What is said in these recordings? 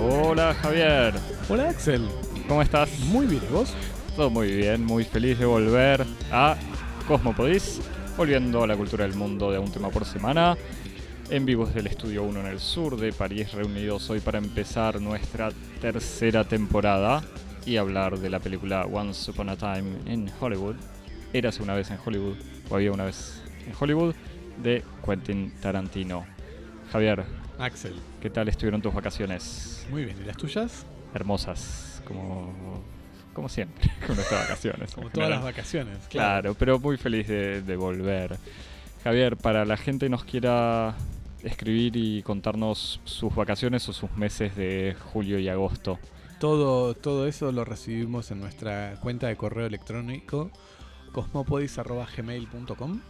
Hola Javier, Hola Axel, ¿cómo estás? muy bien, ¿y vos? Todo muy bien, muy feliz de volver a Cosmopodis, volviendo a la cultura del mundo de un tema por semana, en vivo desde el Estudio 1 en el sur de París, reunidos hoy para empezar nuestra tercera temporada y hablar de la película Once Upon a Time in Hollywood, Érase una vez en Hollywood, o había una vez en Hollywood, de Quentin Tarantino. Javier, Axel, ¿qué tal estuvieron tus vacaciones? muy bien, ¿y las tuyas? hermosas, como, como siempre, con nuestras vacaciones. Como todas las vacaciones. Claro, pero muy feliz de, de volver. Javier, para la gente que nos quiera escribir y contarnos sus vacaciones o sus meses de julio y agosto. Todo, todo eso lo recibimos en nuestra cuenta de correo electrónico cosmopodis.gmail.com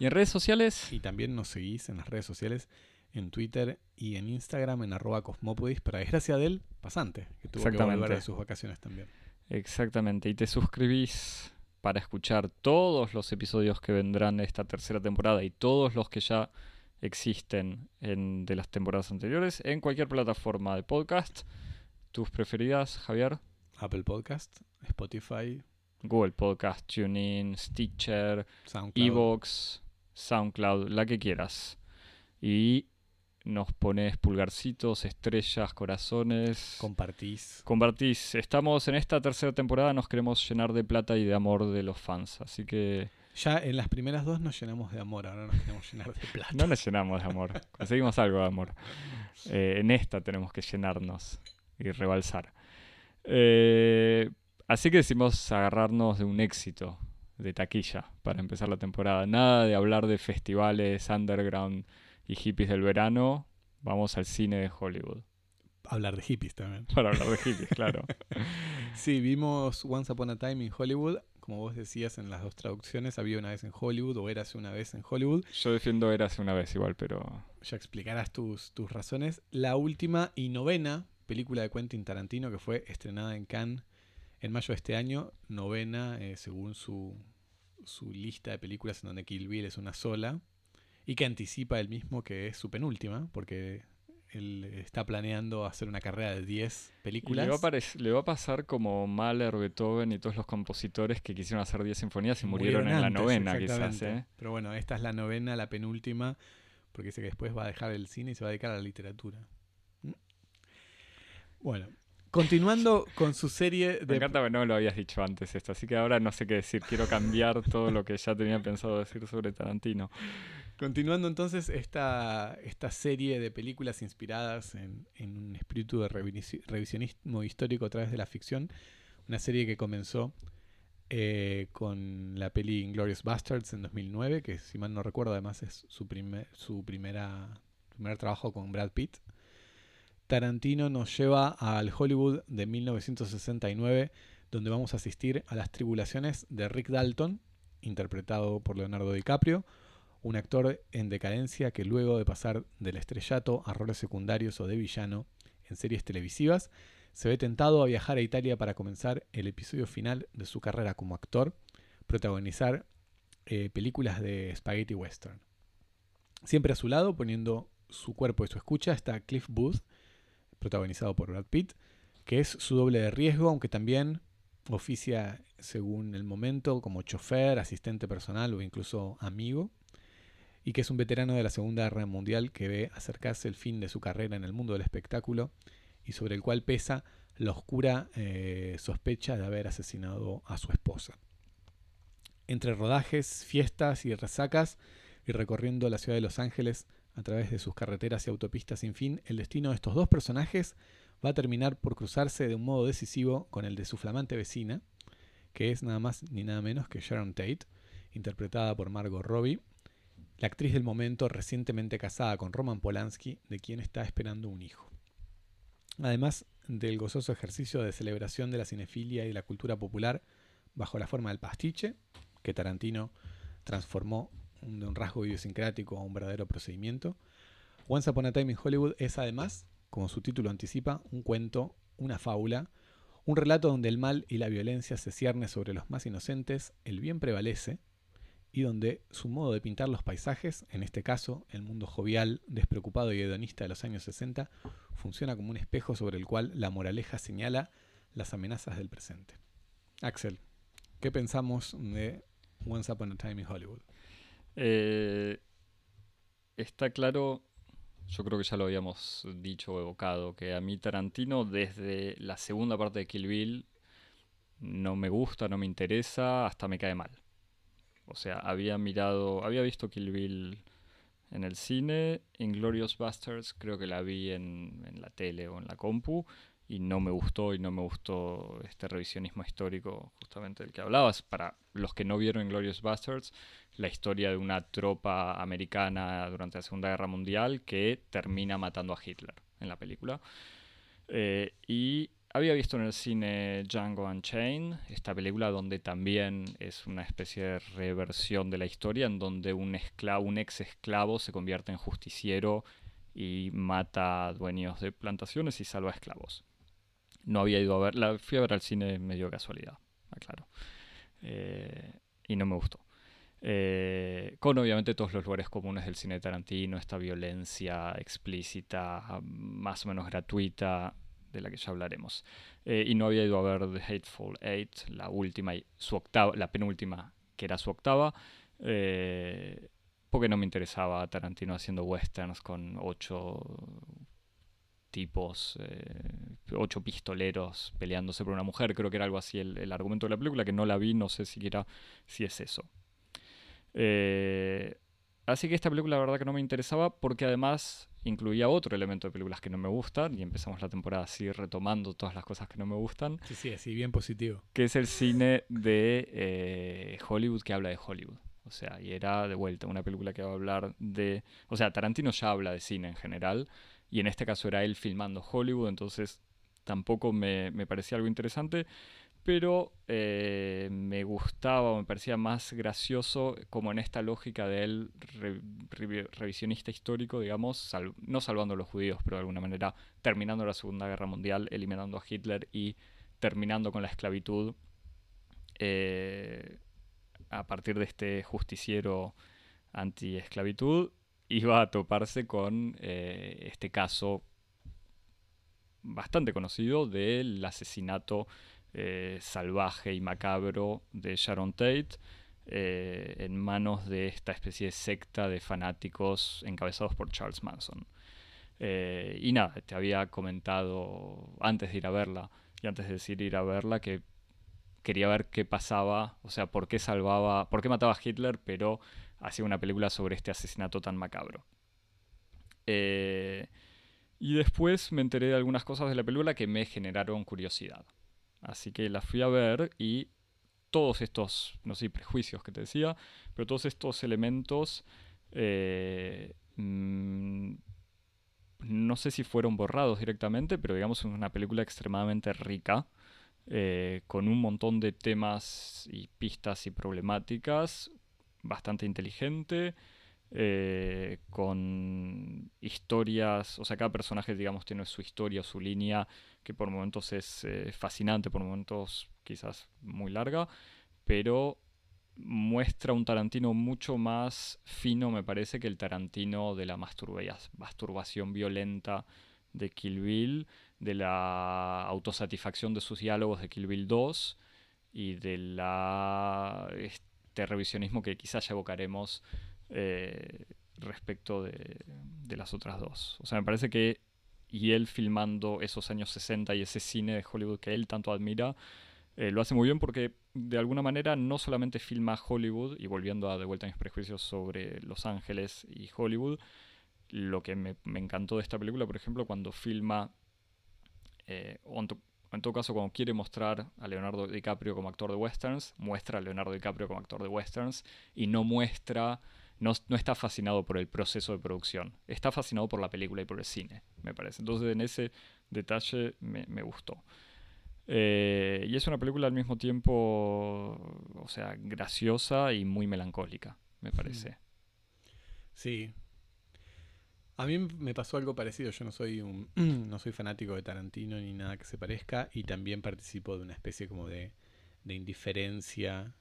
¿Y en redes sociales? y también nos seguís en las redes sociales en Twitter y en Instagram en arroba cosmopodis para desgracia del pasante, que tuvo que volver de sus vacaciones también. Exactamente, y te suscribís para escuchar todos los episodios que vendrán de esta tercera temporada y todos los que ya existen en, de las temporadas anteriores en cualquier plataforma de podcast. ¿Tus preferidas, Javier? Apple Podcast, Spotify, Google Podcast, TuneIn, Stitcher. Evox, SoundCloud, la que quieras. Y nos pones pulgarcitos, estrellas, corazones. Compartís. Compartís. Estamos en esta tercera temporada, nos queremos llenar de plata y de amor de los fans. Así que Ya en las primeras dos nos llenamos de amor, ahora nos queremos llenar de plata. no nos llenamos de amor. Conseguimos algo de amor. Eh, en esta tenemos que llenarnos y rebalsar. Eh, así que decidimos agarrarnos de un éxito de taquilla para empezar la temporada. Nada de hablar de festivales underground y hippies del verano. Vamos al cine de Hollywood. Hablar de hippies también. Para hablar de hippies, claro. Sí, vimos Once Upon a Time in Hollywood. Como vos decías en las dos traducciones, había una vez en Hollywood o érase una vez en Hollywood. Yo defiendo Érase una vez igual, pero Ya explicarás tus, tus razones. La última y novena película de Quentin Tarantino que fue estrenada en Cannes en mayo de este año. Novena eh, según su, su lista de películas en donde Kill Bill es una sola. Y que anticipa él mismo que es su penúltima, porque él está planeando hacer una carrera de 10 Y películas. le, va a parec- le va a pasar como Mahler, Beethoven y todos los compositores que quisieron hacer 10 sinfonías y murieron, en la novena, quizás. ¿eh? Pero bueno, esta es la novena, la penúltima, porque dice que después va a dejar el cine y se va a dedicar a la literatura. Bueno, continuando con su serie Me de... encanta que no lo habías dicho antes esto, así que ahora no sé qué decir. Quiero cambiar todo lo que ya tenía pensado decir sobre Tarantino. Continuando entonces esta, esta serie de películas inspiradas en, en un espíritu de revisi- revisionismo histórico a través de la ficción, una serie que comenzó eh, con la peli Inglorious Bastards en 2009, que si mal no recuerdo además es su, primer, su primera, primer trabajo con Brad Pitt. Tarantino nos lleva al Hollywood de 1969, donde vamos a asistir a las tribulaciones de Rick Dalton, interpretado por Leonardo DiCaprio, un actor en decadencia que luego de pasar del estrellato a roles secundarios o de villano en series televisivas, se ve tentado a viajar a Italia para comenzar el episodio final de su carrera como actor, protagonizar eh, películas de spaghetti western. Siempre a su lado, poniendo su cuerpo y su escucha, está Cliff Booth, protagonizado por Brad Pitt, que es su doble de riesgo, aunque también oficia según el momento como chofer, asistente personal o incluso amigo y que es un veterano de la Segunda Guerra Mundial que ve acercarse el fin de su carrera en el mundo del espectáculo y sobre el cual pesa la oscura eh, sospecha de haber asesinado a su esposa. Entre rodajes, fiestas y resacas, y recorriendo la ciudad de Los Ángeles a través de sus carreteras y autopistas sin fin, el destino de estos dos personajes va a terminar por cruzarse de un modo decisivo con el de su flamante vecina, que es nada más ni nada menos que Sharon Tate, interpretada por Margot Robbie, la actriz del momento recientemente casada con Roman Polanski, de quien está esperando un hijo. Además del gozoso ejercicio de celebración de la cinefilia y la cultura popular bajo la forma del pastiche, que Tarantino transformó un rasgo idiosincrático a un verdadero procedimiento, Once Upon a Time in Hollywood es además, como su título anticipa, un cuento, una fábula, Un relato donde el mal y la violencia se cierne sobre los más inocentes, el bien prevalece, y donde su modo de pintar los paisajes, en este caso el mundo jovial, despreocupado y hedonista de los años 60, funciona como un espejo sobre el cual la moraleja señala las amenazas del presente. Axel, ¿qué pensamos de Once Upon a Time in Hollywood? Eh, está claro, yo creo que ya lo habíamos dicho o evocado, que a mí Tarantino desde la segunda parte de Kill Bill no me gusta, no me interesa, hasta me cae mal. O sea, había mirado, había visto Kill Bill en el cine, Inglorious Bastards creo que la vi en, en la tele o en la compu y no me gustó y no me gustó este revisionismo histórico justamente del que hablabas. Para los que no vieron Inglorious Bastards, la historia de una tropa americana durante la Segunda Guerra Mundial que termina matando a Hitler en la película. Eh, y había visto en el cine Django Unchained, esta película donde también es una especie de reversión de la historia, en donde un, esclavo, un ex esclavo se convierte en justiciero y mata dueños de plantaciones y salva a esclavos. No había ido a verla, fui a ver al cine medio casualidad, aclaro. Eh, y no me gustó. Eh, con obviamente todos los lugares comunes del cine Tarantino, esta violencia explícita, más o menos gratuita, de la que ya hablaremos. Eh, y no había ido a ver The Hateful Eight, la última su octava, la penúltima, que era su octava, eh, porque no me interesaba Tarantino haciendo westerns con ocho tipos, eh, ocho pistoleros peleándose por una mujer. Creo que era algo así el, el, argumento de la película, que no la vi, no sé siquiera si es eso. así que esta película la verdad que no me interesaba porque además incluía otro elemento de películas que no me gustan y empezamos la temporada así retomando todas las cosas que no me gustan. Sí, sí, así bien positivo. Que es el cine de eh, Hollywood que habla de Hollywood. O sea, y era de vuelta una película que va a hablar de... O sea, Tarantino ya habla de cine en general y en este caso era él filmando Hollywood, entonces tampoco me, me parecía algo interesante pero eh, me gustaba, me parecía más gracioso como en esta lógica de él revisionista histórico, digamos, no salvando a los judíos, pero de alguna manera terminando la Segunda Guerra Mundial, eliminando a Hitler y terminando con la esclavitud eh, a partir de este justiciero anti-esclavitud, iba a toparse con eh, este caso bastante conocido del asesinato eh, salvaje y macabro de Sharon Tate eh, en manos de esta especie de secta de fanáticos encabezados por Charles Manson. Y nada, te había comentado antes de ir a verla y antes de decir ir a verla que quería ver qué pasaba, o sea, por qué salvaba, por qué mataba a Hitler, pero hacía una película sobre este asesinato tan macabro. y después me enteré de algunas cosas de la película que me generaron curiosidad. Así que la fui a ver y todos estos, no sé, prejuicios que te decía, pero todos estos elementos, eh, mm, no sé si fueron borrados directamente, pero digamos es una película extremadamente rica, eh, con un montón de temas y pistas y problemáticas, bastante inteligente. Eh, con historias, o sea, cada personaje, digamos, tiene su historia, su línea, que por momentos es eh, fascinante, por momentos quizás muy larga, pero muestra un Tarantino mucho más fino, me parece, que el Tarantino de la masturbación violenta de Kill Bill, de la autosatisfacción de sus diálogos de Kill Bill 2 y de la este revisionismo que quizás ya evocaremos eh, respecto de, las otras dos. O sea, me parece que y él filmando esos años 60 y ese cine de Hollywood que él tanto admira, eh, lo hace muy bien porque de alguna manera no solamente filma Hollywood, y volviendo a de vuelta a mis prejuicios sobre Los Ángeles y Hollywood, lo que me, encantó de esta película, por ejemplo, cuando filma, eh, en, todo caso cuando quiere mostrar a Leonardo DiCaprio como actor de westerns, muestra a Leonardo DiCaprio como actor de westerns y no muestra no, está fascinado por el proceso de producción, está fascinado por la película y por el cine, me parece. Entonces en ese detalle me, gustó. Eh, y es una película al mismo tiempo, o sea, graciosa y muy melancólica, me parece. Sí. A mí me pasó algo parecido. Yo no soy un no soy fanático de Tarantino ni nada que se parezca y también participo de una especie como de, de indiferencia.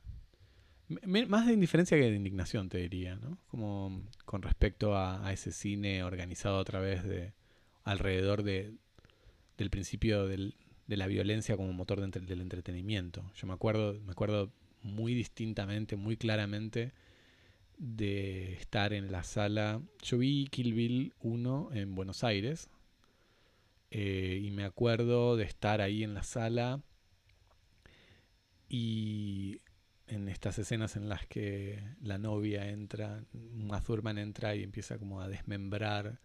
M- más de indiferencia que de indignación, te diría, ¿no? Como con respecto a, a ese cine organizado a través de. alrededor de, del principio del, de la violencia como motor de del entretenimiento. Yo me acuerdo, me acuerdo muy distintamente, muy claramente de estar en la sala. Yo vi Kill Bill 1 en Buenos Aires eh, y me acuerdo de estar ahí en la sala y en estas escenas en las que la novia entra, Uma Thurman entra y empieza como a desmembrar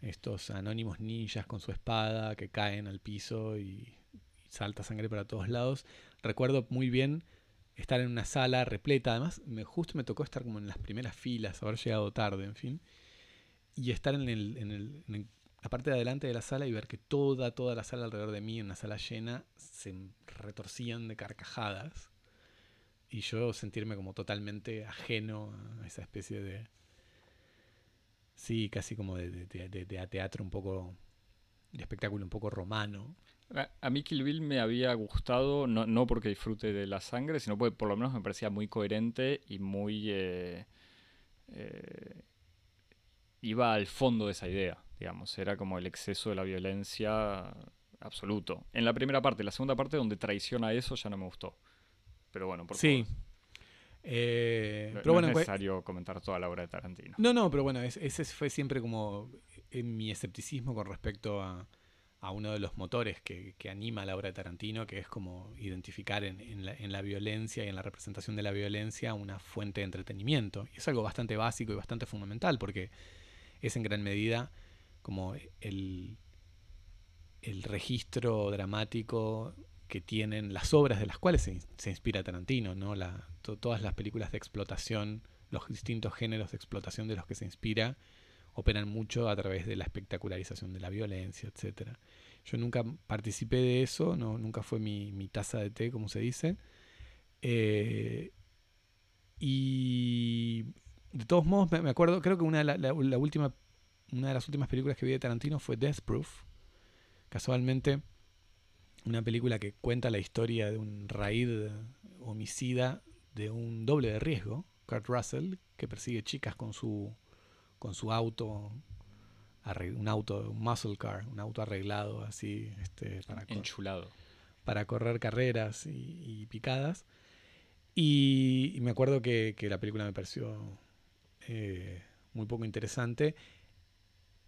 estos anónimos ninjas con su espada que caen al piso y, y salta sangre para todos lados. Recuerdo muy bien estar en una sala repleta, además me, justo me tocó estar como en las primeras filas, haber llegado tarde, en fin, y estar en, el, en, el, en la parte de adelante de la sala y ver que toda, toda la sala alrededor de mí, en una sala llena, se retorcían de carcajadas. Y yo sentirme como totalmente ajeno a esa especie de... Sí, casi como de- de- de teatro un poco... de espectáculo un poco romano. A, mí Kill Bill me había gustado, no, no porque disfrute de la sangre, sino porque por lo menos me parecía muy coherente y muy... eh, eh, iba al fondo de esa idea, digamos. Era como el exceso de la violencia absoluto. En la primera parte, la segunda parte donde traiciona eso ya no me gustó. Pero bueno, por Sí. Eh, No, pero no bueno, es pues- necesario comentar toda la obra de Tarantino. No, no, pero bueno, es- ese fue siempre como eh, mi escepticismo con respecto a, a uno de los motores que, que anima la obra de Tarantino, que es como identificar en, en la, en la violencia y en la representación de la violencia una fuente de entretenimiento. Y es algo bastante básico y bastante fundamental, porque es en gran medida como el, el registro dramático que tienen las obras de las cuales se, se inspira Tarantino, ¿no? Todas las películas de explotación, los distintos géneros de explotación de los que se inspira, operan mucho a través de la espectacularización de la violencia, etcétera. Yo nunca participé de eso, no, nunca fue mi, mi taza de té, como se dice. Eh, y de todos modos, me, acuerdo, creo que una de, una de las últimas películas que vi de Tarantino fue Death Proof. Casualmente, una película que cuenta la historia de un raid homicida de un doble de riesgo, Kurt Russell, que persigue chicas con su, con su auto, un auto, un muscle car, un auto arreglado así, este, para, cor- Enchulado. para correr carreras y, y picadas. Y, y me acuerdo que, que la película me pareció eh, muy poco interesante.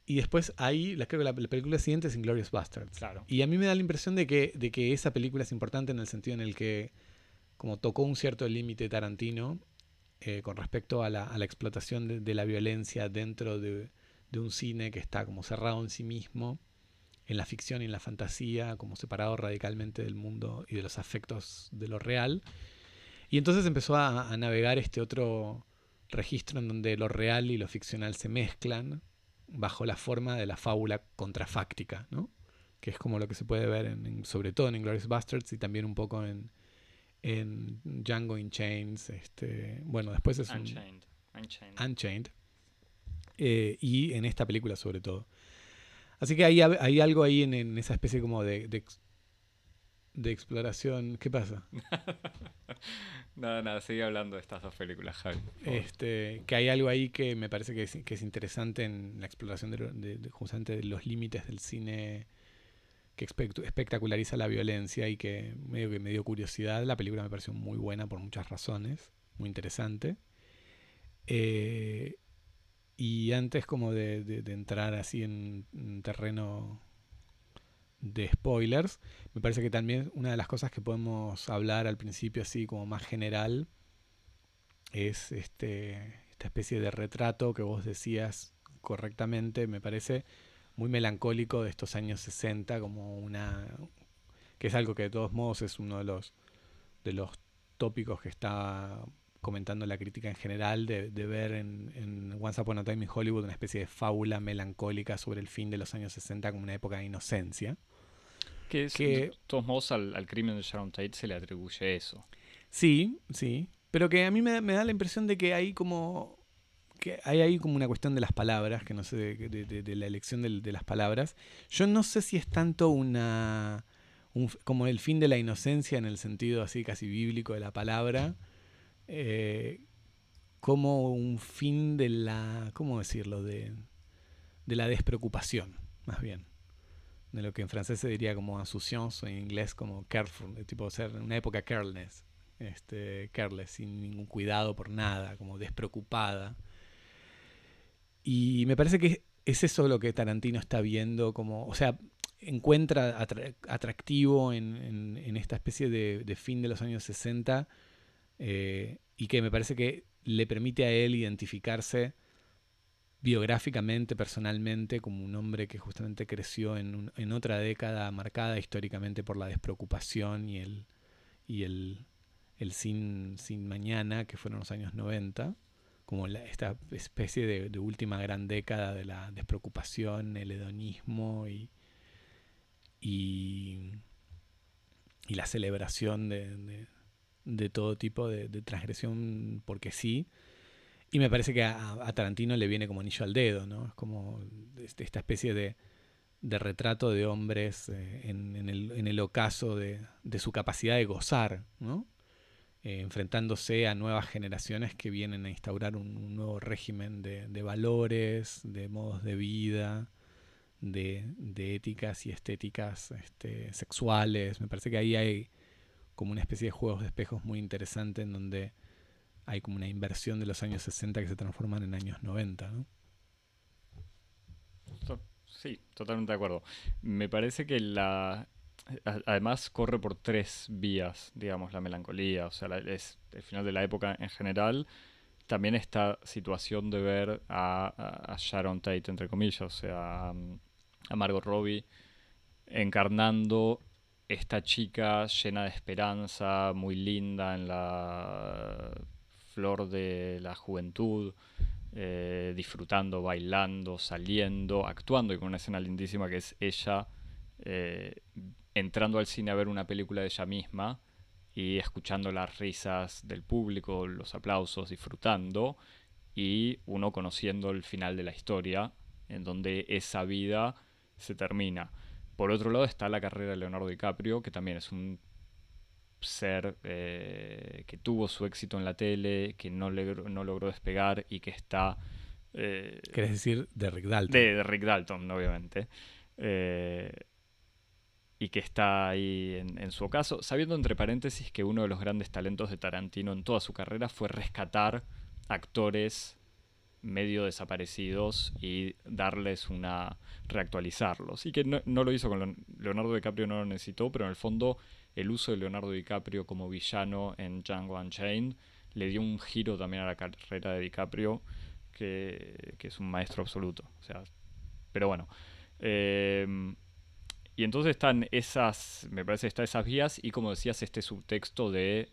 Y después ahí, la, creo que la, la película siguiente es Inglorious Bastards. Claro. Y a mí me da la impresión de que, de que esa película es importante en el sentido en el que como tocó un cierto límite Tarantino eh, con respecto a la, explotación de, la violencia dentro de, un cine que está como cerrado en sí mismo, en la ficción y en la fantasía, como separado radicalmente del mundo y de los afectos de lo real. Y entonces empezó a, navegar este otro registro en donde lo real y lo ficcional se mezclan bajo la forma de la fábula contrafáctica, ¿no? que es como lo que se puede ver en- sobre todo en Inglourious Bastards y también un poco en, en Django in Chains. Este, bueno, después es un- Unchained. Unchained. Unchained. eh, y en esta película sobre todo. Así que hay, hay algo ahí en, en esa especie como de, de, ex- de exploración. ¿Qué pasa? nada, nada, sigue hablando de estas dos películas, Javi. Este, que hay algo ahí que me parece que es, que es interesante en la exploración de, lo- de- de justamente de los límites del cine que espectaculariza la violencia y que medio que me dio curiosidad. La película me pareció muy buena por muchas razones, muy interesante. Eh, y antes como de entrar así en, en terreno de spoilers, me parece que también una de las cosas que podemos hablar al principio así como más general es este, esta especie de retrato que vos decías correctamente, me parece muy melancólico de estos años 60, como una que es algo que de todos modos es uno de los de los tópicos que está comentando la crítica en general de, de ver en, en Once Upon a Time in Hollywood una especie de fábula melancólica sobre el fin de los años 60 como una época de inocencia. Que es, que- de todos modos al, al crimen de Sharon Tate se le atribuye eso. Sí, sí. Pero que a mí me, me da la impresión de que hay como. Que hay ahí como una cuestión de las palabras, que no sé, de, la elección de, las palabras. Yo no sé si es tanto una. como el fin de la inocencia en el sentido así casi bíblico de la palabra, eh, como un fin de la. ¿Cómo decirlo? De, de la despreocupación, más bien. De lo que en francés se diría como insouciance o en inglés como careful, de tipo ser una época careless, este, careless, sin ningún cuidado por nada, como despreocupada. Y me parece que es eso lo que Tarantino está viendo, como, o sea, encuentra atractivo en, esta especie de, fin de los años 60 eh, y que me parece que le permite a él identificarse biográficamente, personalmente, como un hombre que justamente creció en, en, otra década marcada históricamente por la despreocupación y el, y el, el sin, sin mañana, que fueron los años 90 como esta especie de, última gran década de la despreocupación, el hedonismo y, y, la celebración de, todo tipo de, transgresión porque sí. Y me parece que a, Tarantino le viene como anillo al dedo, ¿no? Es como este, esta especie de, retrato de hombres eh, en, el, en, el, ocaso de, su capacidad de gozar, ¿no? Eh, enfrentándose a nuevas generaciones que vienen a instaurar un, nuevo régimen de, valores, de modos de vida, de, éticas y estéticas este, sexuales. Me parece que ahí hay como una especie de juegos de espejos muy interesante en donde hay como una inversión de los años 60 que se transforman en años 90. Sí, totalmente de acuerdo. Me parece que la, además corre por tres vías, digamos, la melancolía, o sea, es el final de la época en general. También esta situación de ver a, Sharon Tate, entre comillas, o sea, a, Margot Robbie, encarnando esta chica llena de esperanza, muy linda en la flor de la juventud, eh, disfrutando, bailando, saliendo, actuando, y con una escena lindísima que es ella eh, entrando al cine a ver una película de ella misma y escuchando las risas del público, los aplausos, disfrutando y uno conociendo el final de la historia en donde esa vida se termina. Por otro lado está la carrera de Leonardo DiCaprio, que también es un ser eh, que tuvo su éxito en la tele, que no, no logró despegar y que está... Eh, ¿Quieres decir de Rick Dalton? De, Rick Dalton, obviamente. Eh, y que está ahí en, su ocaso, sabiendo entre paréntesis que uno de los grandes talentos de Tarantino en toda su carrera fue rescatar actores medio desaparecidos y darles una reactualizarlos. Y que no, lo hizo con Leonardo DiCaprio, no lo necesitó, pero en el fondo el uso de Leonardo DiCaprio como villano en Django Unchained le dio un giro también a la carrera de DiCaprio que, que es un maestro absoluto. O sea, pero bueno. Eh, y entonces están esas, me parece, están esas vías y como decías, este subtexto de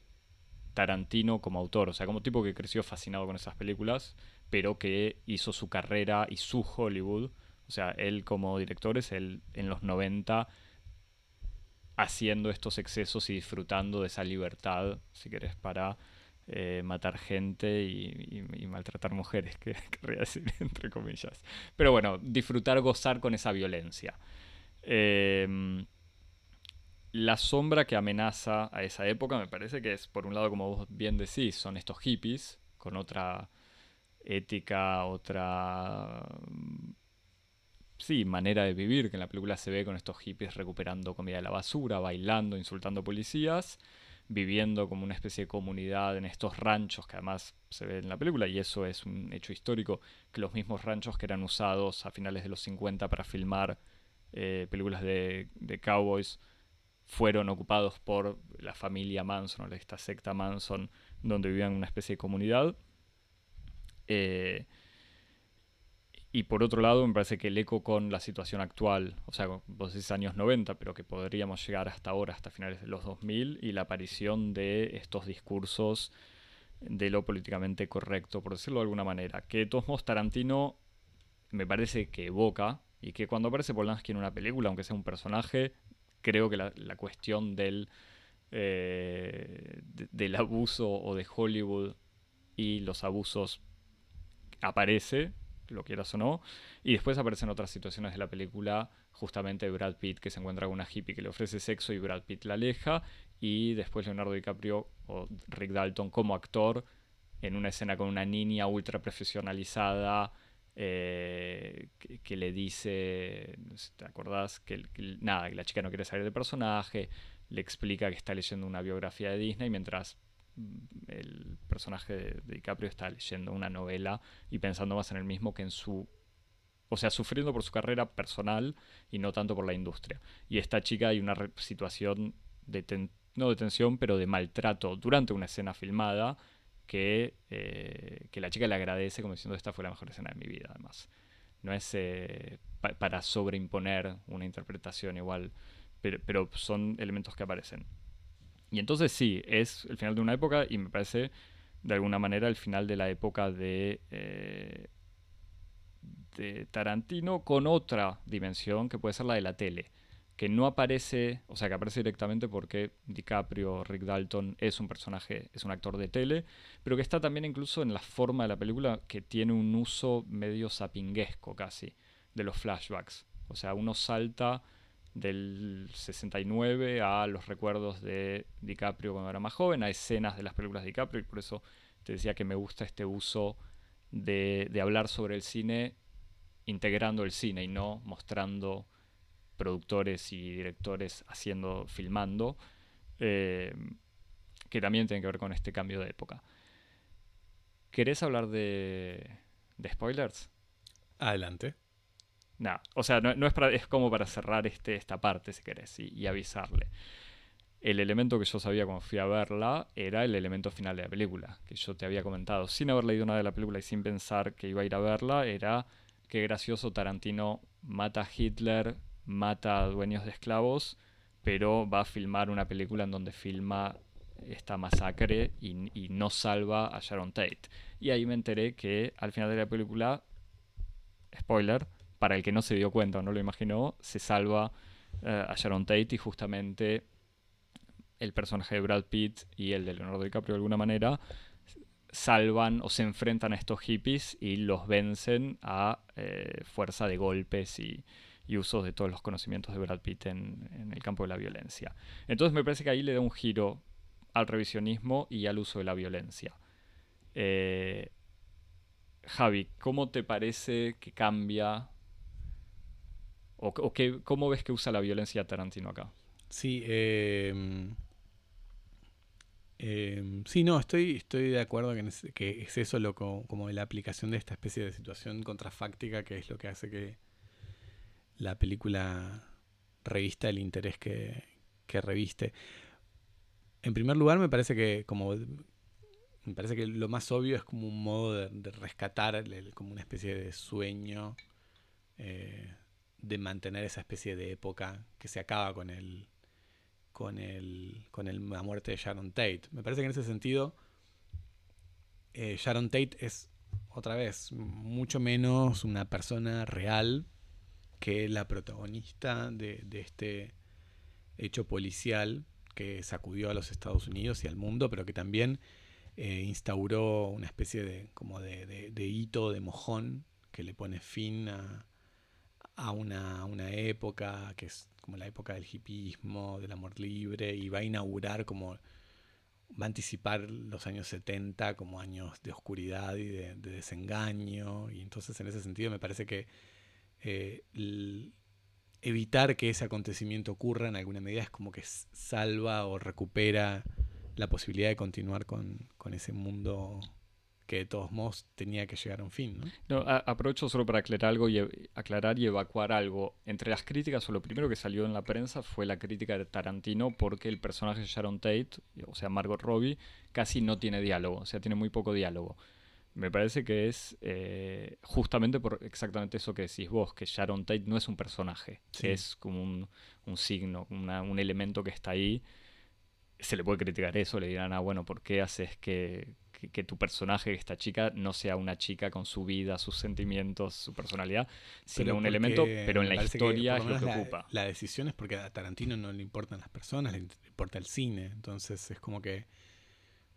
Tarantino como autor, o sea, como tipo que creció fascinado con esas películas, pero que hizo su carrera y su Hollywood, o sea, él como director es él en los 90 haciendo estos excesos y disfrutando de esa libertad, si querés, para eh, matar gente y, maltratar mujeres, que querría decir entre comillas. Pero bueno, disfrutar, gozar con esa violencia. Em, la sombra que amenaza a esa época me parece que es, por un lado, como vos bien decís, son estos hippies con otra ética, otra sí, manera de vivir, que en la película se ve con estos hippies recuperando comida de la basura, bailando, insultando policías, viviendo como una especie de comunidad en estos ranchos que además se ve en la película, y eso es un hecho histórico, que los mismos ranchos que eran usados a finales de los 50 para filmar eh, películas de, cowboys fueron ocupados por la familia Manson o esta secta Manson donde vivían una especie de comunidad. Eh, y por otro lado, me parece que el eco con la situación actual, o sea, vos decís años 90, pero que podríamos llegar hasta ahora, hasta finales de los 2000, y la aparición de estos discursos de lo políticamente correcto, por decirlo de alguna manera, que de todos modos Tarantino me parece que evoca, y que cuando aparece Polanski en una película, aunque sea un personaje, creo que la, cuestión del, eh, del abuso o de Hollywood y los abusos aparece, lo quieras o no, y después aparecen otras situaciones de la película, justamente Brad Pitt que se encuentra con una hippie que le ofrece sexo y Brad Pitt la aleja, y después Leonardo DiCaprio o Rick Dalton como actor en una escena con una niña ultra profesionalizada eh, que, le dice, ¿te acordás? Que, nada, que la chica no quiere salir de personaje, le explica que está leyendo una biografía de Disney mientras mm, el personaje de, DiCaprio está leyendo una novela y pensando más en el mismo que en su... O sea, sufriendo por su carrera personal y no tanto por la industria. Y esta chica hay una situación de no de tensión, pero de maltrato durante una escena filmada que, eh, que la chica le agradece como diciendo esta fue la mejor escena de mi vida, además. No es eh, para sobreimponer una interpretación igual, pero, son elementos que aparecen. Y entonces sí, es el final de una época y me parece de alguna manera el final de la época de, eh, de Tarantino con otra dimensión que puede ser la de la tele que no aparece, o sea, que aparece directamente porque DiCaprio, Rick Dalton, es un personaje, es un actor de tele, pero que está también incluso en la forma de la película que tiene un uso medio sapinguesco casi de los flashbacks. O sea, uno salta del 69 a los recuerdos de DiCaprio cuando era más joven, a escenas de las películas de DiCaprio, y por eso te decía que me gusta este uso de, de hablar sobre el cine integrando el cine y no mostrando productores y directores haciendo, filmando, eh, que también tiene que ver con este cambio de época. ¿Querés hablar de, de spoilers? Adelante. No, o sea, no, es, para, es como para cerrar este, esta parte, si querés, y, avisarle. El elemento que yo sabía cuando fui a verla era el elemento final de la película, que yo te había comentado, sin haber leído nada de la película y sin pensar que iba a ir a verla, era que gracioso Tarantino mata a Hitler mata a dueños de esclavos, pero va a filmar una película en donde filma esta masacre y, no salva a Sharon Tate. Y ahí me enteré que al final de la película, spoiler, para el que no se dio cuenta o no lo imaginó, se salva eh, a Sharon Tate y justamente el personaje de Brad Pitt y el de Leonardo DiCaprio de alguna manera salvan o se enfrentan a estos hippies y los vencen a eh, fuerza de golpes y, y uso de todos los conocimientos de Brad Pitt en, el campo de la violencia. Entonces me parece que ahí le da un giro al revisionismo y al uso de la violencia. Eh, Javi, ¿cómo te parece que cambia o, cómo ves que usa la violencia Tarantino acá? Sí, em, em, sí, no, estoy, estoy de acuerdo que, que es eso lo, como la aplicación de esta especie de situación contrafáctica que es lo que hace que, la película revista el interés que, reviste. En primer lugar, me parece que como me parece que lo más obvio es como un modo de, rescatar como una especie de sueño eh, de mantener esa especie de época que se acaba con el con el con la muerte de Sharon Tate. Me parece que en ese sentido eh, Sharon Tate es otra vez mucho menos una persona real que la protagonista de, este hecho policial que sacudió a los Estados Unidos y al mundo, pero que también eh, instauró una especie de, como de, hito, de mojón, que le pone fin a, una, una, época que es como la época del hipismo, del amor libre, y va a inaugurar como, va a anticipar los años 70 como años de oscuridad y de desengaño, y entonces en ese sentido me parece que eh, evitar que ese acontecimiento ocurra en alguna medida es como que salva o recupera la posibilidad de continuar con, ese mundo que de todos modos tenía que llegar a un fin. ¿no? aprovecho solo para aclarar algo, aclarar y evacuar algo. Entre las críticas, o lo primero que salió en la prensa fue la crítica de Tarantino porque el personaje de Sharon Tate, o sea, Margot Robbie, casi no tiene diálogo, o sea, tiene muy poco diálogo. Me parece que es eh, justamente por exactamente eso que decís vos, que Sharon Tate no es un personaje, es como un, signo, un elemento que está ahí. Se le puede criticar eso, le dirán, ah, bueno, ¿por qué haces que, tu personaje, esta chica, no sea una chica con su vida, sus sentimientos, su personalidad, sino un elemento, pero en la historia es lo que ocupa. La decisión es porque a Tarantino no le importan las personas, le importa el cine, entonces es como que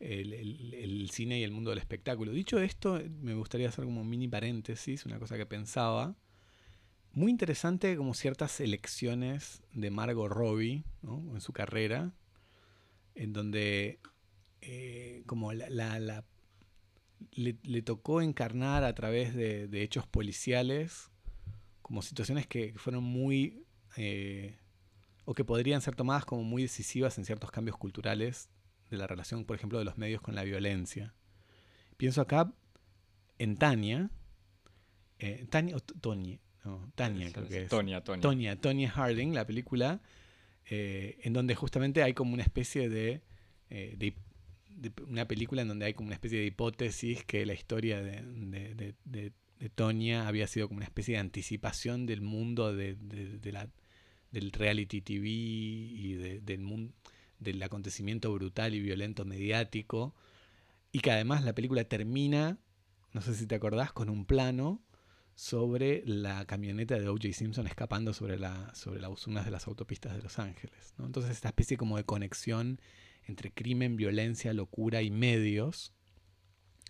el, cine y el mundo del espectáculo. Dicho esto, me gustaría hacer como un mini paréntesis, una cosa que pensaba. Muy interesante como ciertas elecciones de Margot Robbie ¿no? en su carrera, en donde eh, como la, le, tocó encarnar a través de, de hechos policiales como situaciones que fueron muy eh, o que podrían ser tomadas como muy decisivas en ciertos cambios culturales de la relación, por ejemplo, de los medios con la violencia. Pienso acá en Tania, eh, Tania o T- Tonya, no, Tania creo que es. Tonya, Tonya. Tonya, Tonya Harding, la película, eh, en donde justamente hay como una especie de, eh, de- de una película en donde hay como una especie de hipótesis que la historia de, de, Tonya había sido como una especie de anticipación del mundo de, la, del reality TV y de- del mundo del acontecimiento brutal y violento mediático y que además la película termina, no sé si te acordás, con un plano sobre la camioneta de O.J. Simpson escapando sobre, la, sobre las unas de las autopistas de Los Ángeles. ¿no? Entonces esta especie como de conexión entre crimen, violencia, locura y medios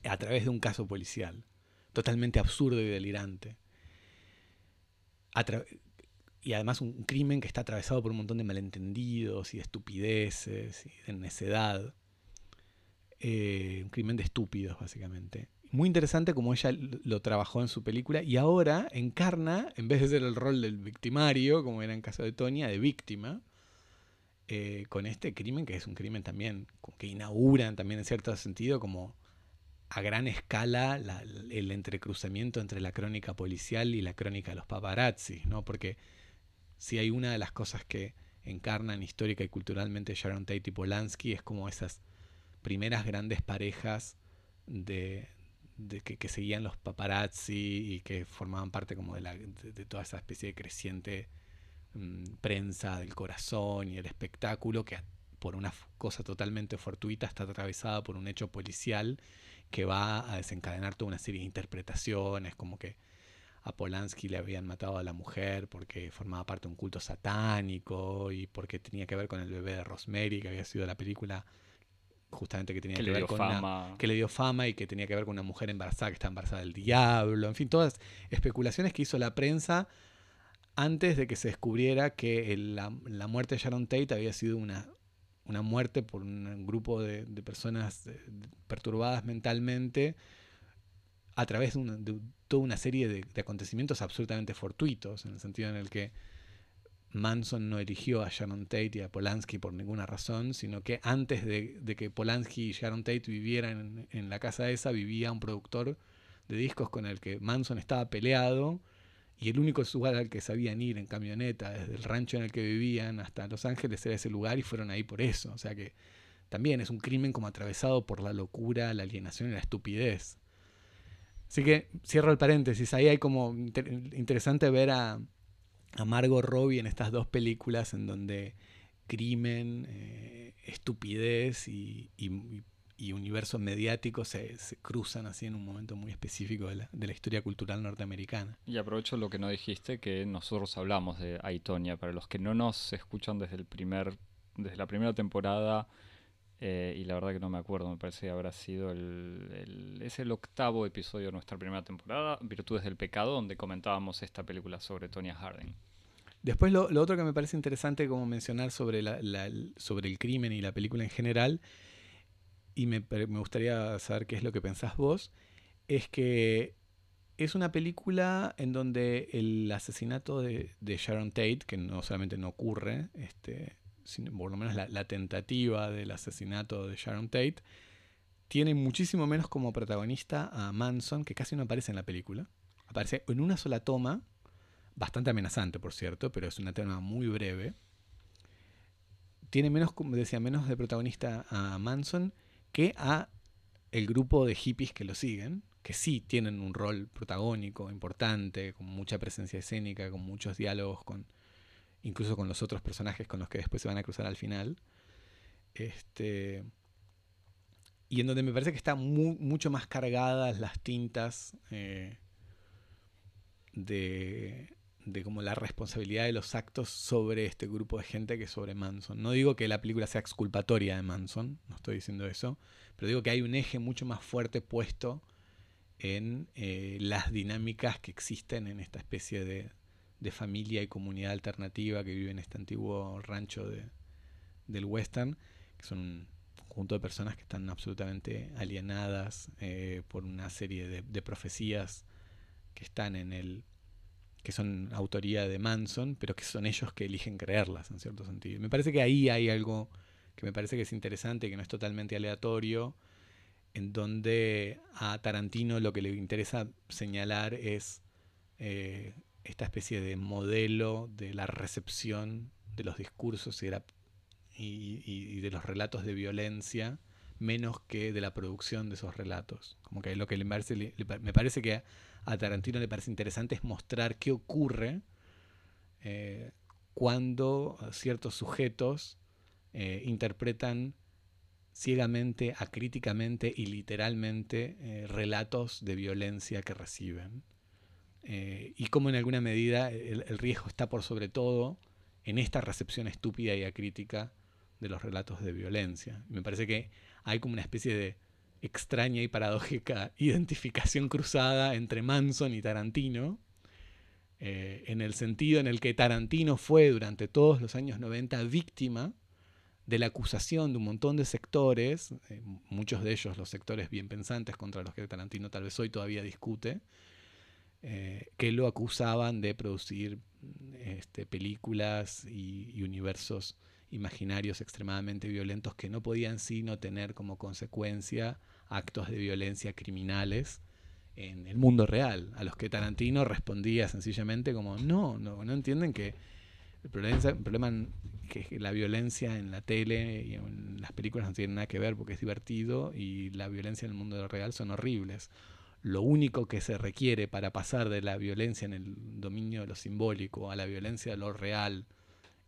a través de un caso policial. Totalmente absurdo y delirante. Y además un crimen que está atravesado por un montón de malentendidos y de estupideces y de necedad. Eh, un crimen de estúpidos, básicamente. Muy interesante como ella lo trabajó en su película y ahora encarna, en vez de ser el rol del victimario, como era en caso de Tonya, de víctima, eh, con este crimen que es un crimen también que inauguran también en cierto sentido como a gran escala la- el entrecruzamiento entre la crónica policial y la crónica de los paparazzi, ¿no? Porque si hay una de las cosas que encarnan histórica y culturalmente Sharon Tate y Polanski es como esas primeras grandes parejas de, que, seguían los paparazzi y que formaban parte como de, la, de, toda esa especie de creciente mm, prensa del corazón y el espectáculo que por una cosa totalmente fortuita está atravesada por un hecho policial que va a desencadenar toda una serie de interpretaciones como que a Polanski le habían matado a la mujer porque formaba parte de un culto satánico y porque tenía que ver con el bebé de Rosemary, que había sido la película justamente que tenía que que, le ver dio con una- fama. que le dio fama y que tenía que ver con una mujer embarazada que está embarazada del diablo, en fin, todas especulaciones que hizo la prensa antes de que se descubriera que el- la, la muerte de Sharon Tate había sido una, una muerte por un grupo de, de personas perturbadas mentalmente a través de, una- toda una serie de, acontecimientos absolutamente fortuitos, en el sentido en el que Manson no eligió a Sharon Tate y a Polanski por ninguna razón, sino que antes de, de que Polanski y Sharon Tate vivieran en, en la casa esa, vivía un productor de discos con el que Manson estaba peleado y el único lugar al que sabían ir en camioneta, desde el rancho en el que vivían hasta Los Ángeles, era ese lugar y fueron ahí por eso. O sea que también es un crimen como atravesado por la locura, la alienación y la estupidez. Así que cierro el paréntesis. Ahí hay como inter- interesante ver a, a Margot Robbie en estas dos películas en donde crimen, eh, estupidez y, y- y universo mediático se, se cruzan así en un momento muy específico de la, de la historia cultural norteamericana. Y aprovecho lo que no dijiste, que nosotros hablamos de Aitonia. Para los que no nos escuchan desde el primer, desde la primera temporada, eh, y la verdad que no me acuerdo, me parece que habrá sido el, es el octavo episodio de nuestra primera temporada, Virtudes del Pecado, donde comentábamos esta película sobre Tonya Harding. Después lo, otro que me parece interesante como mencionar sobre, la- sobre el crimen y la película en general, y me, me gustaría saber qué es lo que pensás vos, es que es una película en donde el asesinato de, de Sharon Tate, que no solamente no ocurre, este, por lo menos la, tentativa del asesinato de Sharon Tate, tiene muchísimo menos como protagonista a Manson, que casi no aparece en la película. Aparece en una sola toma, bastante amenazante, por cierto, pero es una toma muy breve. Tiene menos, como decía, menos de protagonista a Manson que a el grupo de hippies que lo siguen, que sí tienen un rol protagónico, importante, con mucha presencia escénica, con muchos diálogos, con incluso con los otros personajes con los que después se van a cruzar al final. Este, y en donde me parece que están mu- mucho más cargadas las tintas eh, de, de como la responsabilidad de los actos sobre este grupo de gente que sobre Manson. No digo que la película sea exculpatoria de Manson, no estoy diciendo eso, pero digo que hay un eje mucho más fuerte puesto en eh, las dinámicas que existen en esta especie de, de, familia y comunidad alternativa que vive en este antiguo rancho de, del western, que son un conjunto de personas que están absolutamente alienadas eh, por una serie de, profecías que están en el que son autoría de Manson, pero que son ellos que eligen creerlas en cierto sentido. Me parece que ahí hay algo que me parece que es interesante, que no es totalmente aleatorio, en donde a Tarantino lo que le interesa señalar es eh, esta especie de modelo de la recepción de los discursos y de, los relatos de violencia, menos que de la producción de esos relatos. Como que lo que le parece, me parece que a Tarantino le parece interesante es mostrar qué ocurre eh, cuando ciertos sujetos eh, interpretan ciegamente, acríticamente y literalmente eh, relatos de violencia que reciben. Y cómo en alguna medida el, el, riesgo está por sobre todo en esta recepción estúpida y acrítica de los relatos de violencia. me parece que hay como una especie de extraña y paradójica identificación cruzada entre Manson y Tarantino, eh, en el sentido en el que Tarantino fue durante todos los años 90 víctima de la acusación de un montón de sectores, eh, muchos de ellos los sectores bien pensantes contra los que Tarantino tal vez hoy todavía discute, eh, que lo acusaban de producir este, películas y, universos imaginarios extremadamente violentos que no podían sino tener como consecuencia actos de violencia criminales en el mundo real, a los que Tarantino respondía sencillamente como, no, no, no entienden que el problema, problema que la violencia en la tele y en las películas no tiene nada que ver porque es divertido y la violencia en el mundo real son horribles. Lo único que se requiere para pasar de la violencia en el dominio de lo simbólico a la violencia de lo real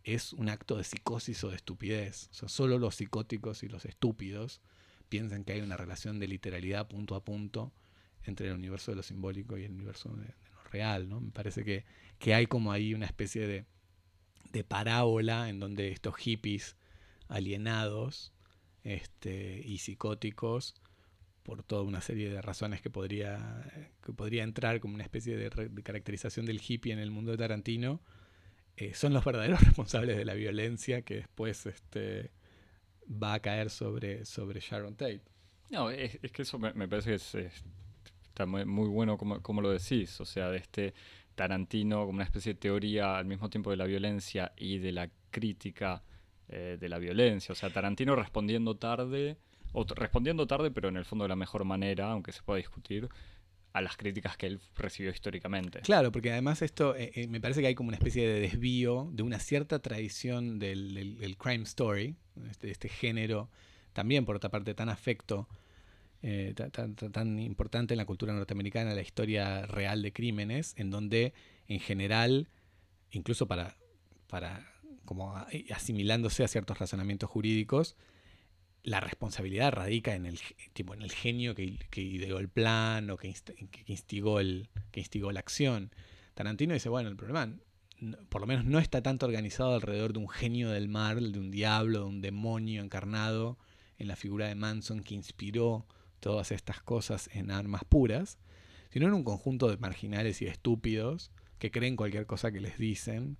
es un acto de psicosis o de estupidez. Solo los psicóticos y los estúpidos piensan que hay una relación de literalidad punto a punto entre el universo de lo simbólico y el universo de, lo real. ¿no? Me parece que, hay como ahí una especie de, de, parábola en donde estos hippies alienados este, y psicóticos, por toda una serie de razones que podría, que podría entrar como una especie de, caracterización del hippie en el mundo de Tarantino, eh, son los verdaderos responsables de la violencia que después este, va a caer sobre, sobre Sharon Tate. No, es, que eso me, parece que es, está muy, bueno como, como, lo decís, o sea, de este Tarantino como una especie de teoría al mismo tiempo de la violencia y de la crítica eh, de la violencia, o sea, Tarantino respondiendo tarde, respondiendo tarde pero en el fondo de la mejor manera, aunque se pueda discutir, a las críticas que él recibió históricamente. Claro, porque además esto eh, eh, me parece que hay como una especie de desvío de una cierta tradición del, crime story, este, este, género, también por otra parte tan afecto, eh, tan, importante en la cultura norteamericana, la historia real de crímenes, en donde en general, incluso para, para como asimilándose a ciertos razonamientos jurídicos, la responsabilidad radica en el, tipo, en el genio que, ideó el plan o que, instigó el, que instigó la acción. Tarantino dice, bueno, el problema por lo menos no está tanto organizado alrededor de un genio del mal, de un diablo, de un demonio encarnado en la figura de Manson que inspiró todas estas cosas en armas puras, sino en un conjunto de marginales y estúpidos que creen cualquier cosa que les dicen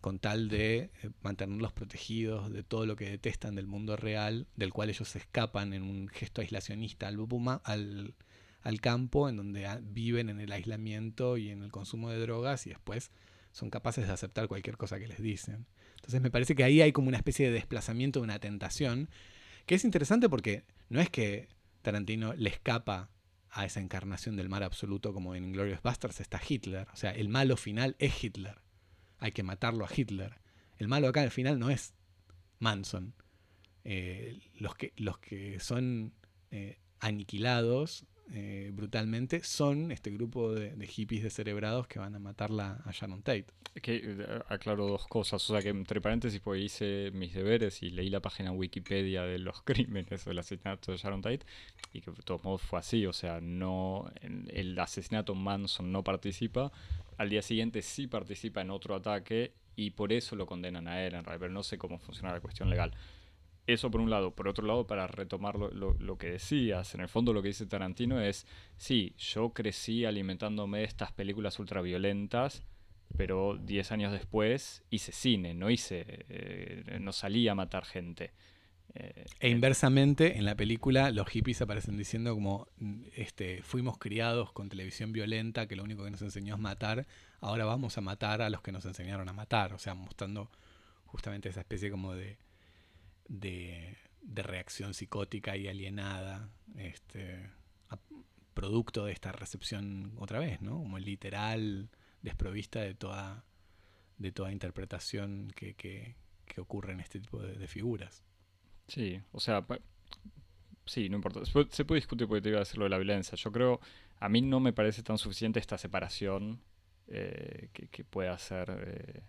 con tal de eh, mantenerlos protegidos de todo lo que detestan del mundo real, del cual ellos se escapan en un gesto aislacionista al, al, al campo, en donde viven en el aislamiento y en el consumo de drogas y después son capaces de aceptar cualquier cosa que les dicen. Entonces me parece que ahí hay como una especie de desplazamiento de una tentación, que es interesante porque no es que Tarantino le escapa a esa encarnación del mal absoluto como en Glorious Bastards está Hitler, o sea, el malo final es Hitler hay que matarlo a Hitler. El malo acá al final no es Manson. Eh, los, que, los que son eh, aniquilados eh, brutalmente son este grupo de, hippies descerebrados que van a matarla a Sharon Tate. Que aclaro dos cosas, o sea que entre paréntesis pues hice mis deberes y leí la página Wikipedia de los crímenes o el asesinato de Sharon Tate y que de todos modos fue así, o sea, no el asesinato Manson no participa, al día siguiente sí participa en otro ataque y por eso lo condenan a él en realidad, pero no sé cómo funciona la cuestión legal. Eso por un lado. Por otro lado, para retomar lo, lo, que decías, en el fondo lo que dice Tarantino es, sí, yo crecí alimentándome de estas películas ultraviolentas, pero 10 años después hice cine, no hice, eh, no salí a matar gente. Eh, e inversamente, en la película los hippies aparecen diciendo como este, fuimos criados con televisión violenta, que lo único que nos enseñó es matar, ahora vamos a matar a los que nos enseñaron a matar, o sea, mostrando justamente esa especie como de, de, reacción psicótica y alienada, este, producto de esta recepción otra vez, ¿no? Como literal, desprovista de toda, de toda interpretación que, que, ocurre en este tipo de figuras. Sí, o sea, sí, no importa. Se puede, discutir porque te iba a decir lo de la violencia. Yo creo, a mí no me parece tan suficiente esta separación eh, que, pueda hacer eh,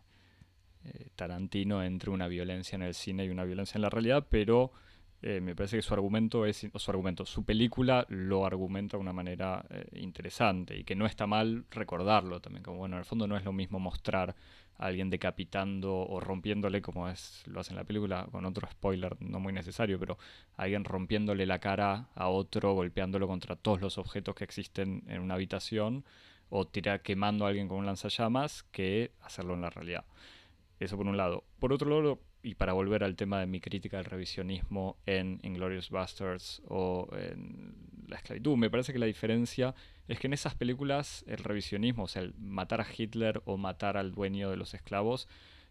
eh, Tarantino entre una violencia en el cine y una violencia en la realidad, pero me parece que su argumento es, su argumento, su película lo argumenta de una manera interesante y que no está mal recordarlo también, como bueno, en el fondo no es lo mismo mostrar alguien decapitando o rompiéndole, como es lo hace en la película, con otro spoiler no muy necesario, pero alguien rompiéndole la cara a otro, golpeándolo contra todos los objetos que existen en una habitación, o tirar quemando a alguien con un lanzallamas, que hacerlo en la realidad. Eso por un lado. Por otro lado, y para volver al tema de mi crítica del revisionismo en Inglorious Bastards o en La esclavitud, me parece que la diferencia es que en esas películas el revisionismo, o sea, el matar a Hitler o matar al dueño de los esclavos,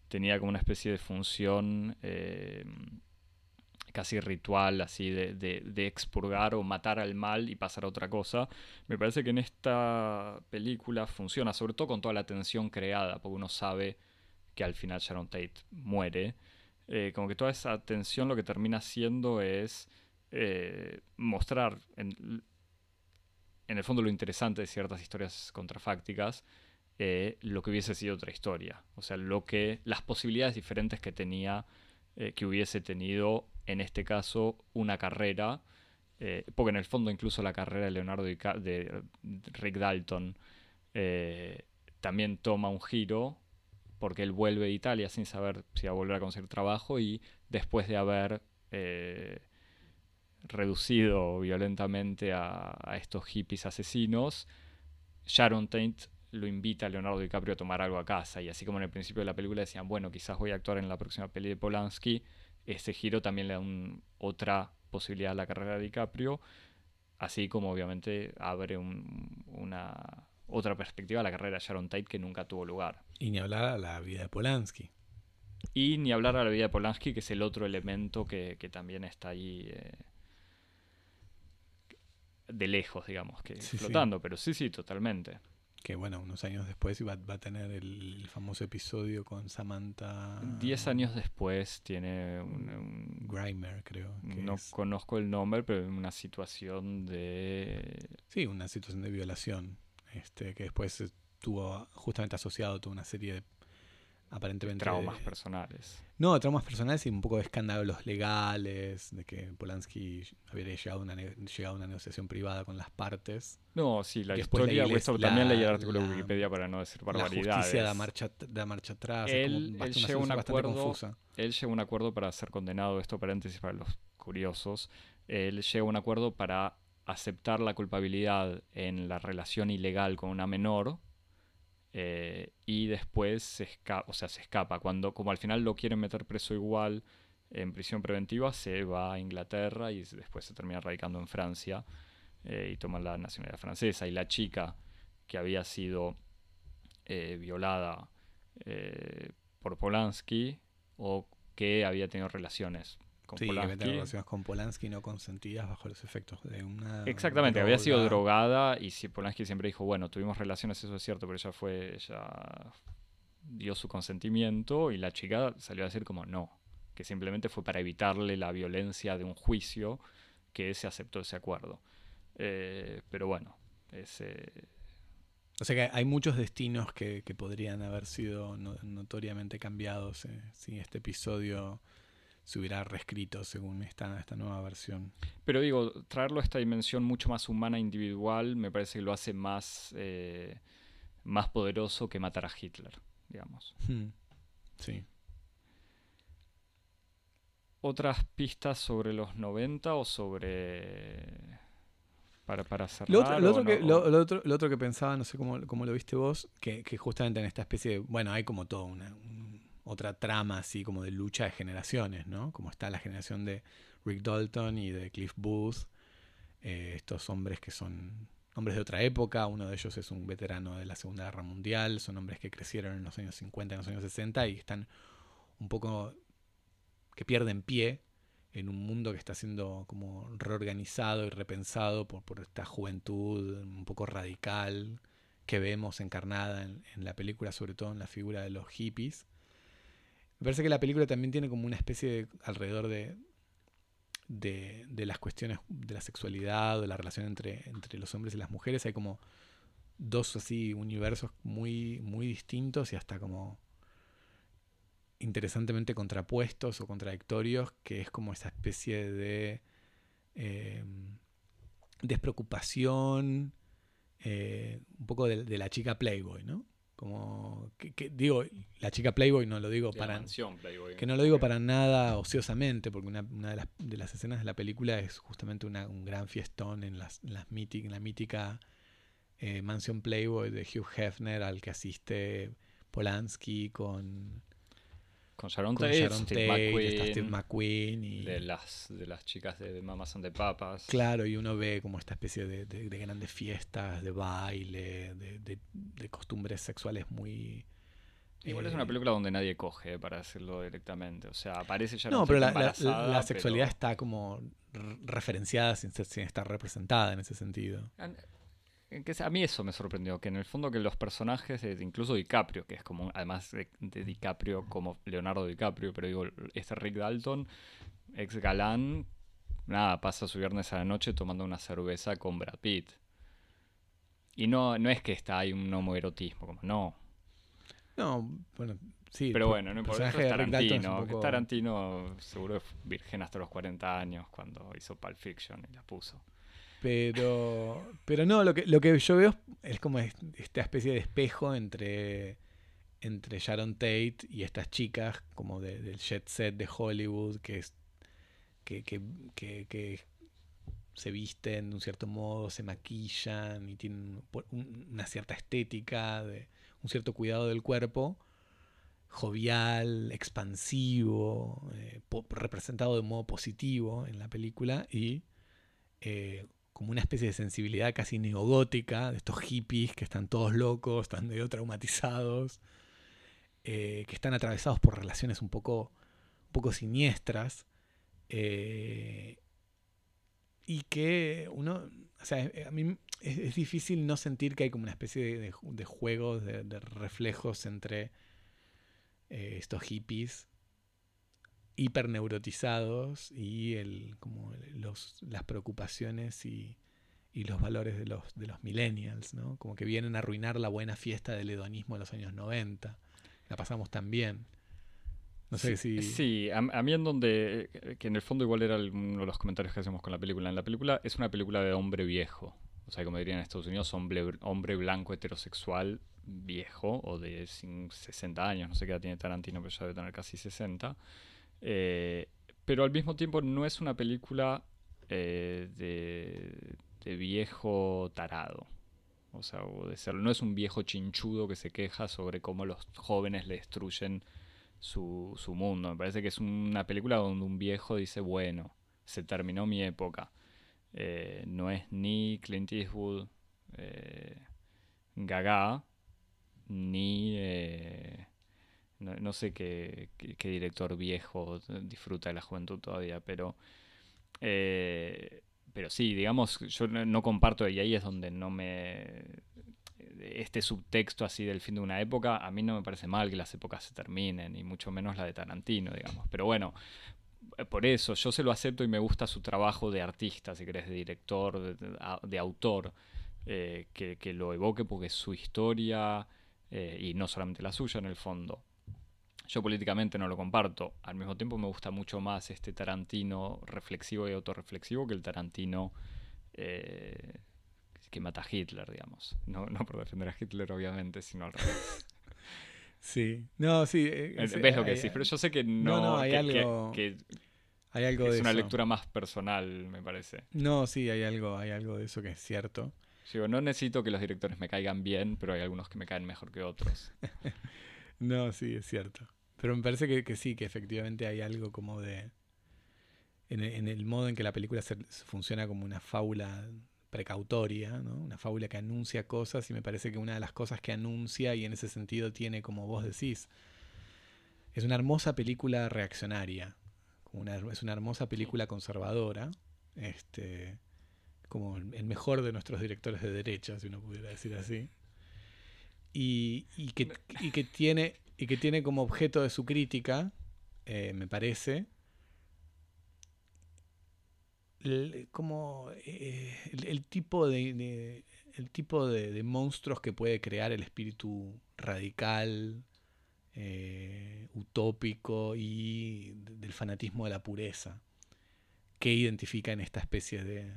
tenía como una especie de función eh, casi ritual, así de, de, expurgar o matar al mal y pasar a otra cosa. Me parece que en esta película funciona, sobre todo con toda la tensión creada, porque uno sabe que al final Sharon Tate muere. Eh, como que toda esa tensión lo que termina haciendo es eh, mostrar en, el fondo lo interesante de ciertas historias contrafácticas, eh, lo que hubiese sido otra historia. O sea, lo que, las posibilidades diferentes que tenía, que hubiese tenido, en este caso, una carrera. porque en el fondo incluso la carrera de Leonardo de Rick Dalton también toma un giro porque él vuelve a Italia sin saber si va a volver a conseguir trabajo y después de haber eh, reducido violentamente a, estos hippies asesinos, Sharon Tate lo invita a Leonardo DiCaprio a tomar algo a casa y así como en el principio de la película decían, bueno, quizás voy a actuar en la próxima peli de Polanski, ese giro también le da otra posibilidad a la carrera de DiCaprio, así como obviamente abre una otra perspectiva a la carrera de Sharon Tate que nunca tuvo lugar. Y ni hablar a la vida de Polanski. Y ni hablar a la vida de Polanski, que es el otro elemento que, también está ahí eh, de lejos, digamos, que flotando. Pero sí, sí, totalmente. Que bueno, unos años después va, va a tener el famoso episodio con Samantha. Diez años después tiene un. Grimer, creo. no conozco el nombre, pero una situación de. Sí, una situación de violación este, que después estuvo justamente asociado a toda una serie de aparentemente traumas personales. No, traumas personales y un poco de escándalos legales, de que Polanski había llegado a una, llegado a una negociación privada con las partes. No, sí, la historia, también leí el artículo de Wikipedia para no decir barbaridades. La justicia da marcha, da marcha atrás. Él, él llega un acuerdo, él llega a un acuerdo para ser condenado, esto paréntesis para los curiosos, él llega a un acuerdo para aceptar la culpabilidad en la relación ilegal con una menor eh, y después se escapa, o sea, se escapa. Cuando, como al final lo quieren meter preso igual en prisión preventiva, se va a Inglaterra y después se termina radicando en Francia eh, y toma la nacionalidad francesa. Y la chica que había sido eh, violada por Polanski o que había tenido relaciones sí, Polanski. relaciones con Polanski no consentidas bajo los efectos de una. Exactamente, había sido drogada y si Polanski siempre dijo, bueno, tuvimos relaciones, eso es cierto, pero ella fue, ella dio su consentimiento y la chica salió a decir como no, que simplemente fue para evitarle la violencia de un juicio que se aceptó ese acuerdo. Eh, pero bueno, ese... O sea que hay muchos destinos que, podrían haber sido notoriamente cambiados eh, si este episodio se hubiera reescrito según esta, esta nueva versión. Pero digo, traerlo a esta dimensión mucho más humana, individual, me parece que lo hace más, eh, más poderoso que matar a Hitler, digamos. Hmm. Sí. ¿Otras pistas sobre los 90 o sobre... Para, para cerrar? Lo otro, lo otro no? que, lo, lo otro, lo otro que pensaba, no sé cómo, cómo lo viste vos, que, que justamente en esta especie de. Bueno, hay como una, un- otra trama así como de lucha de generaciones, ¿no? Como está la generación de Rick Dalton y de Cliff Booth, eh, estos hombres que son hombres de otra época, uno de ellos es un veterano de la Segunda Guerra Mundial, son hombres que crecieron en los años 50, en los años 60 y están un poco que pierden pie en un mundo que está siendo como reorganizado y repensado por, por esta juventud un poco radical que vemos encarnada en, en la película, sobre todo en la figura de los hippies. Me parece que la película también tiene como una especie de alrededor de, de, las cuestiones de la sexualidad de la relación entre, entre los hombres y las mujeres. Hay como dos así universos muy, muy distintos y hasta como interesantemente contrapuestos o contradictorios, que es como esa especie de eh, despreocupación, eh, un poco de la chica Playboy, ¿no? Como, que, que digo, la chica Playboy no lo digo la para... Playboy. Que no lo digo para nada ociosamente, porque una, una de, las, de las escenas de la película es justamente una- un gran fiestón en, las, en, las míti- en la mítica eh, mansión Playboy de Hugh Hefner al que asiste Polanski con, Con Sharon con Tate, Sharon Steve Tate, McQueen, está Steve McQueen y de, las, de las chicas de Mamas and the Papas. claro, y uno ve como esta especie de, de- de grandes fiestas, de baile, de, de- costumbres sexuales muy... Igual es eh, una película donde nadie coge, para decirlo directamente. O sea, aparece ya No, pero la, la- la sexualidad está como referenciada sin, sin estar representada en ese sentido. Que a mí eso me sorprendió, que en el fondo que los personajes, incluso DiCaprio, que es como, además de, de DiCaprio como Leonardo DiCaprio, pero digo, este Rick Dalton, ex galán, nada, pasa su viernes a la noche tomando una cerveza con Brad Pitt. Y no, no es que está ahí un homoerotismo, como no. No, bueno, sí. Pero bueno, no importa, eso es Dalton es Tarantino. poco- Tarantino seguro fue virgen hasta los 40 años cuando hizo Pulp Fiction y la puso. Pero, pero no, lo que, lo que yo veo es como es- esta especie de espejo entre, entre Sharon Tate y estas chicas como de- del jet set de Hollywood que, es, que, que, que- se visten de un cierto modo, se maquillan y tienen una cierta estética, un cierto cuidado del cuerpo, jovial, expansivo, eh, representado de modo positivo en la película y eh, como una especie de sensibilidad casi neogótica de estos hippies que están todos locos, están medio traumatizados, eh, que están atravesados por relaciones un poco, poco siniestras. eh, y que uno, o sea, eh, a mí es, difícil no sentir que hay como una especie de, de de juegos, de, reflejos entre estos hippies hiperneurotizados y el, como los, las preocupaciones y, y los valores de los, de los millennials, ¿no? Como que vienen a arruinar la buena fiesta del hedonismo de los años 90. La pasamos tan bien. No sé si... Sí, a, a mí en donde, eh, que en el fondo igual era uno de los comentarios que hacemos con la película. En la película es una película de hombre viejo. O sea, como dirían en Estados Unidos, hombre, hombre blanco heterosexual viejo o de cin- 60 años. No sé qué edad tiene Tarantino, pero ya debe tener casi 60. Eh, pero al mismo tiempo no es una película eh, de, de viejo tarado. O sea, o de no es un viejo chinchudo que se queja sobre cómo los jóvenes le destruyen su, su mundo. Me parece que es una película donde un viejo dice, bueno, se terminó mi época. Eh, no es ni Clint Eastwood, Gaga, ni... no, no sé qué, qué- director viejo disfruta de la juventud todavía, pero... eh, pero sí, digamos, yo no, comparto y ahí es donde no me... Este subtexto así del fin de una época, a mí no me parece mal que las épocas se terminen, y mucho menos la de Tarantino, digamos. Pero bueno, por eso yo se lo acepto y me gusta su trabajo de artista, si querés, de director, de, autor, eh, que, que lo evoque porque su historia, eh, y no solamente la suya en el fondo. Yo políticamente no lo comparto. Al mismo tiempo me gusta mucho más este Tarantino reflexivo y autorreflexivo que el Tarantino eh, que mata a Hitler, digamos. No, no por defender a Hitler, obviamente, sino al revés. Sí, no, sí. eh, Eh, es- ¿Ves lo hay- que decís? Pero yo sé que no, no, hay que, que- algo que Hay algo es de una eso. lectura más personal, me parece. No, sí, hay algo, hay algo de eso que es cierto. Digo, no necesito que los directores me caigan bien, pero hay algunos que me caen mejor que otros. No, sí, es cierto. Pero me parece que, que sí, que efectivamente hay algo como de. En el, en el modo en que la película se- se funciona como una fábula precautoria, ¿no? Una fábula que anuncia cosas y me parece que una de las cosas que anuncia y en ese sentido tiene, como vos decís, es una hermosa película reaccionaria. una- es una hermosa película conservadora. Este, como el el mejor de nuestros directores de derecha, si uno pudiera decir así. Y, y que, y que tiene, y que tiene como objeto de su crítica, eh, me parece, el- como eh, el, tipo de, el tipo de, monstruos que puede crear el espíritu radical, eh, utópico y de- del fanatismo de la pureza, que identifica en esta especie de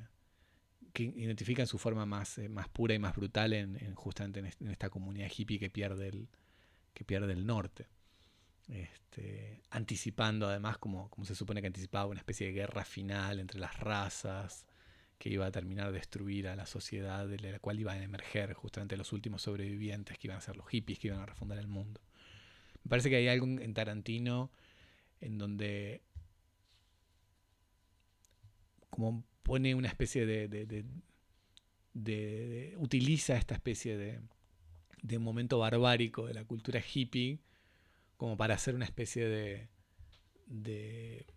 que identifica en su forma más, más pura y más brutal en, en justamente en esta comunidad hippie que pierde el, que pierde el norte. Este, anticipando además, como, como se supone que anticipaba, una especie de guerra final entre las razas que iba a terminar de destruir a la sociedad de la cual iban a emerger justamente los últimos sobrevivientes que iban a ser los hippies que iban a refundar el mundo. Me parece que hay algo en Tarantino en donde como pone una especie de- de- utiliza esta especie de, de momento barbárico de la cultura hippie como para hacer una especie de, de,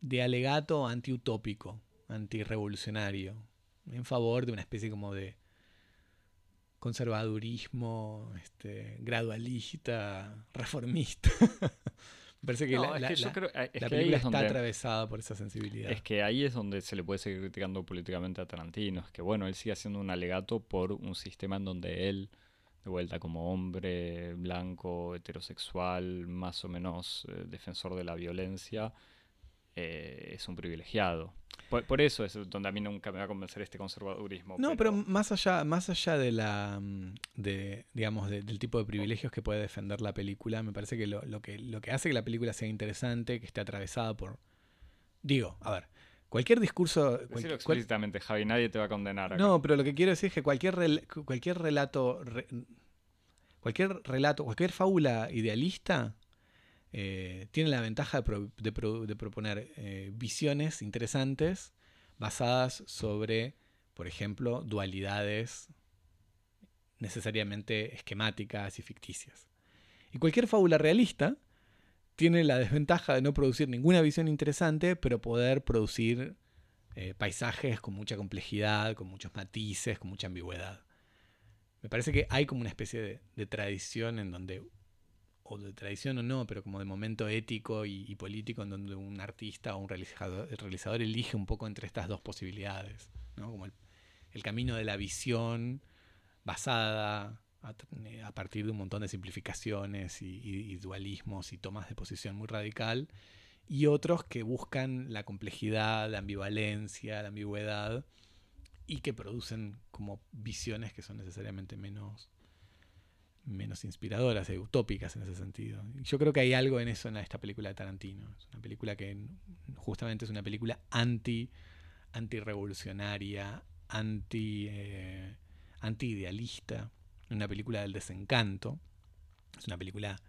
de alegato antiutópico, antirrevolucionario, en favor de una especie como de conservadurismo este, gradualista, reformista. Me parece que No, la, es la- que yo la- creo- eh, es la que ahí película es está donde- atravesada por esa sensibilidad. Es que ahí es donde se le puede seguir criticando políticamente a Tarantino. Es que, bueno, él sigue haciendo un alegato por un sistema en donde él, de vuelta como hombre blanco, heterosexual, más o menos eh, defensor de la violencia, eh, es un privilegiado. Por, por eso es donde a mí nunca me va a convencer este conservadurismo. No, pero más allá, más allá de la mm, de, digamos, de- del tipo de privilegios que puede defender la película, me parece que lo, lo que lo que hace que la película sea interesante, que esté atravesada por. Digo, a ver, cualquier discurso. Cual- explícitamente, Javi, nadie te va a condenar acá. no, pero lo que quiero decir es que cualquier, rel- cualquier relato. re- cualquier relato, cualquier fábula idealista eh, tiene la ventaja de, pro- de pro- de proponer eh, visiones interesantes basadas sobre, por ejemplo, dualidades necesariamente esquemáticas y ficticias. Y cualquier fábula realista tiene la desventaja de no producir ninguna visión interesante, pero poder producir eh, paisajes con mucha complejidad, con muchos matices, con mucha ambigüedad. Me parece que hay como una especie de, tradición en donde, o de tradición o no, pero como de momento ético y, político en donde un artista o un realizador, el realizador elige un poco entre estas dos posibilidades, ¿no? Como el camino de la visión basada a, t- a partir de un montón de simplificaciones y, dualismos y tomas de posición muy radical, y otros que buscan la complejidad, la ambivalencia, la ambigüedad, y que producen como visiones que son necesariamente menos, menos inspiradoras utópicas en ese sentido. Yo creo que hay algo en eso en esta película de Tarantino. Es una película que justamente es una película anti antirrevolucionaria, anti eh, anti-idealista, una película del desencanto. Es una película,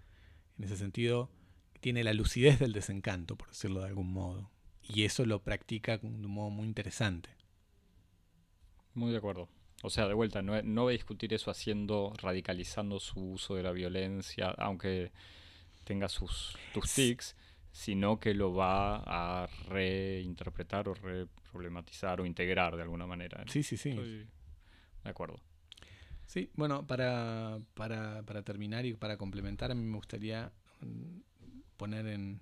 en ese sentido, que tiene la lucidez del desencanto, por decirlo de algún modo. Y eso lo practica de un modo muy interesante. Muy de acuerdo. O sea, de vuelta, no, no voy a discutir eso haciendo, radicalizando su uso de la violencia, aunque tenga sus, tus Sí. tics, sino que lo va a reinterpretar o reproblematizar o integrar de alguna manera. Sí, sí, sí. Estoy de acuerdo. Sí, bueno, para, para, para terminar y para complementar, a mí me gustaría mm, poner en,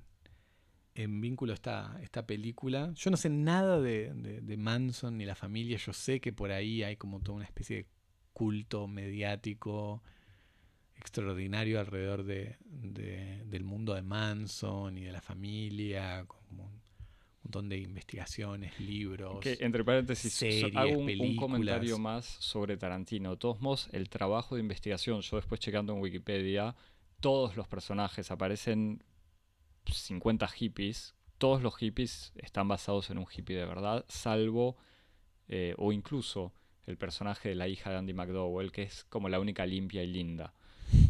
en vínculo esta, esta película. Yo no sé nada de, de- de Manson ni la familia, yo sé que por ahí hay como toda una especie de culto mediático extraordinario alrededor de, de- del mundo de Manson y de la familia, como montón de investigaciones, libros. Que, entre paréntesis, series, hago un, un comentario más sobre Tarantino. De todos modos, el trabajo de investigación, yo después checando en Wikipedia, todos los personajes aparecen 50 hippies. Todos los hippies están basados en un hippie de verdad, salvo, eh, o incluso el personaje de la hija de Andy McDowell, que es como la única limpia y linda.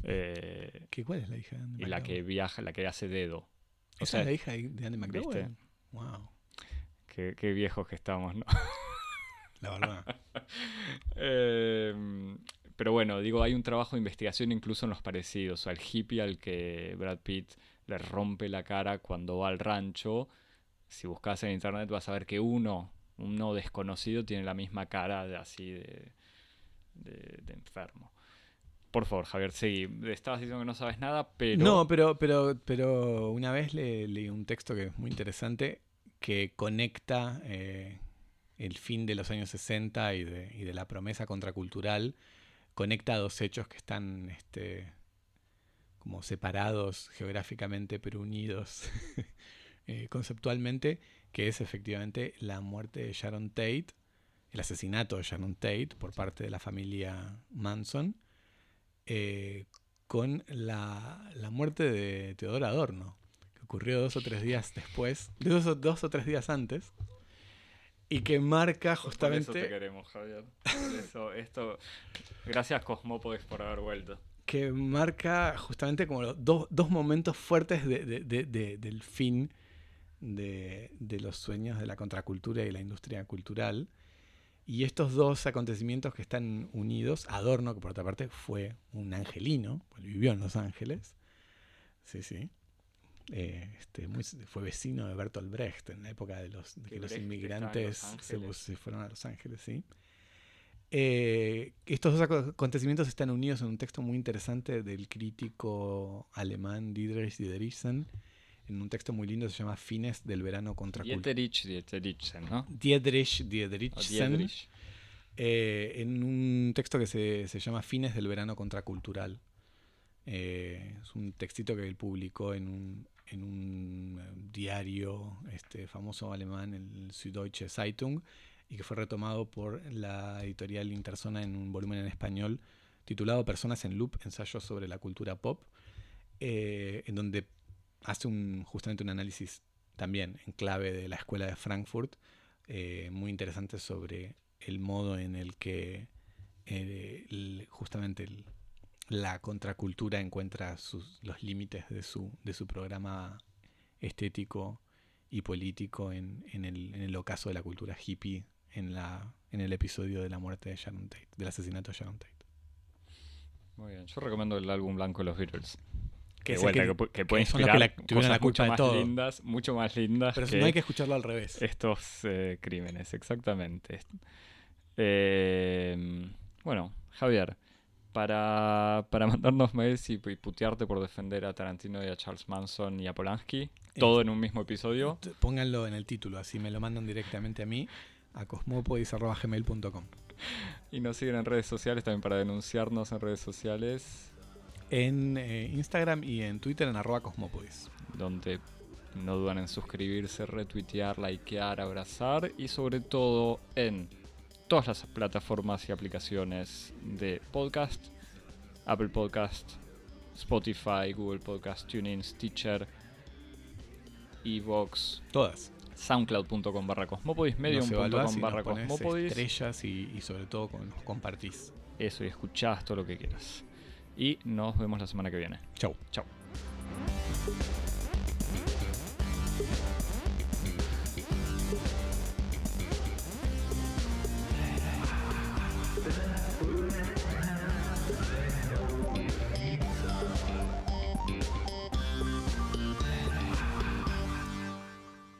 Eh, ¿Qué, ¿Cuál es la hija de Andy y la que McDowell? viaja, la que hace dedo. O ¿Esa sea, es la hija de de Andy McDowell? ¿viste? Wow, qué, qué viejos que estamos, ¿no? la verdad. Eh, pero bueno, digo, hay un trabajo de investigación incluso en los parecidos. O sea, el hippie al que Brad Pitt le rompe la cara cuando va al rancho, si buscas en internet vas a ver que uno, uno desconocido, tiene la misma cara de así de, de, de enfermo. Por favor, Javier, seguí. Estabas diciendo que no sabes nada, pero... No, pero, pero, pero una vez le- leí un texto que es muy interesante que conecta eh, el fin de los años 60 y de, y de la promesa contracultural, conecta dos hechos que están este, como separados geográficamente pero unidos eh, conceptualmente, que es efectivamente la muerte de Sharon Tate, el asesinato de Sharon Tate por parte de la familia Manson, eh, con la, la muerte de Teodoro Adorno, que ocurrió dos o tres días después, dos o, dos o tres días antes, y que marca Por eso te justamente, queremos, Javier. Por eso, esto... Gracias, Cosmópodes, por haber vuelto. que marca justamente como los dos, dos momentos fuertes de- de- de- de- del fin de, de los sueños de la contracultura y la industria cultural. Y estos dos acontecimientos que están unidos, Adorno, que por otra parte fue un angelino, pues vivió en Los Ángeles, sí, sí, eh, este, muy- fue vecino de Bertolt Brecht en la época de, los, de Que los inmigrantes se, fueron a Los Ángeles, sí. Eh, estos dos aco- acontecimientos están unidos en un texto muy interesante del crítico alemán Dietrich Diederiksen, en un texto muy lindo se llama Fines del verano contracultural. Dieterich, Dieterichsen, ¿no? Dietrich Dietrich. eh, en un texto que se, se llama Fines del verano contracultural. Eh, es un textito que él publicó en un, en un eh, diario este, famoso alemán, el Süddeutsche Zeitung, y que fue retomado por la editorial Interzona en un volumen en español titulado Personas en Loop, ensayos sobre la cultura pop, eh, en donde hace un, justamente un análisis también en clave de la escuela de Frankfurt, eh, muy interesante sobre el modo en el que eh, justamente la contracultura encuentra sus, los límites de su, de su programa estético y político en, en el, en el ocaso de la cultura hippie en, la, en el episodio de la muerte de Sharon Tate, del asesinato de Sharon Tate. Muy bien, yo recomiendo el álbum blanco de los Beatles. Que vuelta, que- que, que la- cosas mucho más todo. lindas, mucho más lindas Pero no hay que escucharlo al revés. estos eh, crímenes, exactamente. Eh, bueno, Javier, para, para mandarnos mails y, y putearte por defender a Tarantino y a Charles Manson y a Polanski, todo en un mismo episodio, Pónganlo en el título, así me lo mandan directamente a mí, a cosmopodis.gmail.com. y nos siguen en redes sociales también para denunciarnos en redes sociales, En eh, Instagram y en Twitter en arroba cosmopodis. donde no dudan en suscribirse, retuitear, likear, abrazar y sobre todo en todas las plataformas y aplicaciones de podcast, Apple Podcast, Spotify, Google Podcast, TuneIn, Stitcher, Evox, Todas. soundcloud.com barra cosmopodis, medium.com barra cosmopodis, estrellas y, y sobre todo con, compartís. eso y escuchás todo lo que quieras. Y nos vemos la semana que viene. Chau. Chao.